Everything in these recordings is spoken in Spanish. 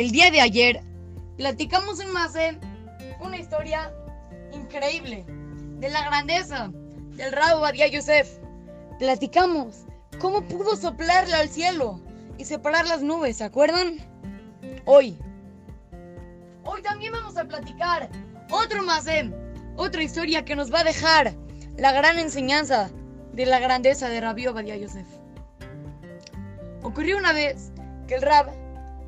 El día de ayer platicamos un Mase, una historia increíble de la grandeza del Rabo Badia Yosef. Platicamos cómo pudo soplarle al cielo y separar las nubes, ¿se acuerdan? Hoy. Hoy también vamos a platicar otro Mase, otra historia que nos va a dejar la gran enseñanza de la grandeza de Rabbi Badia Yosef. Ocurrió una vez que el Rab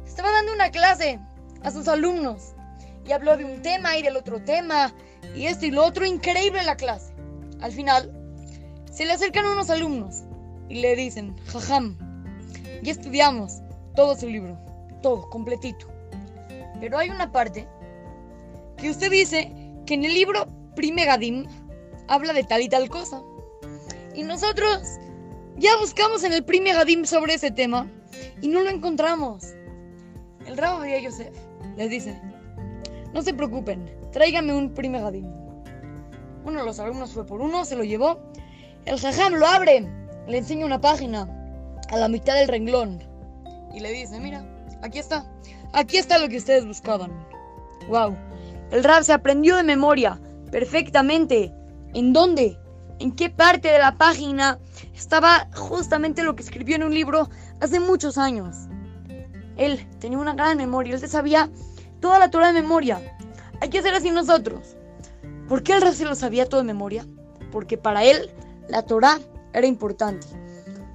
estaba dando una clase a sus alumnos y habló de un tema y del otro tema y esto y lo otro, increíble en la clase. Al final, se le acercan unos alumnos y le dicen, jajam, ya estudiamos todo su libro, todo, completito. Pero hay una parte que usted dice que en el libro Prime Gadim habla de tal y tal cosa. Y nosotros ya buscamos en el Prime Gadim sobre ese tema y no lo encontramos. El Rabo María Yosef les dice, no se preocupen, tráigame un Prime Gadim. Uno de los alumnos fue por uno, se lo llevó. El jajam lo abre, le enseña una página a la mitad del renglón y le dice, mira, aquí está, aquí está lo que ustedes buscaban. Wow, el Rab se aprendió de memoria perfectamente. ¿En dónde? ¿En qué parte de la página estaba justamente lo que escribió en un libro hace muchos años? Él tenía una gran memoria, él sabía toda la Torah de memoria. Hay que hacer así nosotros. ¿Por qué Rab se lo sabía todo de memoria? Porque para él la Torah era importante.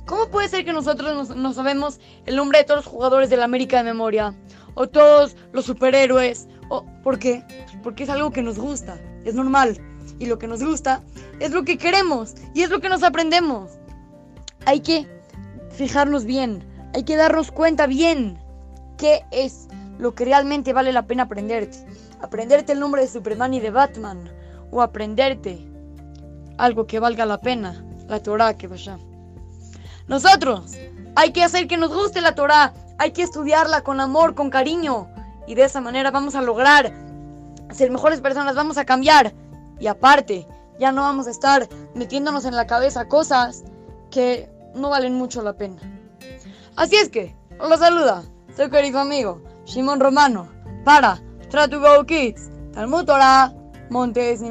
¿Cómo puede ser que nosotros no, sabemos el nombre de todos los jugadores de la América de memoria? O todos los superhéroes. O, ¿Por qué? Porque es algo que nos gusta. Es normal. Y lo que nos gusta es lo que queremos. Y es lo que nos aprendemos. Hay que fijarnos bien. Hay que darnos cuenta bien qué es lo que realmente vale la pena aprenderte. Aprenderte el nombre de Superman y de Batman. O aprenderte algo que valga la pena. La Torah que vaya. Nosotros hay que hacer que nos guste la Torah. Hay que estudiarla con amor, con cariño. Y de esa manera vamos a lograr ser mejores personas. Vamos a cambiar. Y aparte, ya no vamos a estar metiéndonos en la cabeza cosas que no valen mucho la pena. Así es que, os saluda su querido amigo Shimon Romano para Try to Go Kids, Talmud Torah, Montes.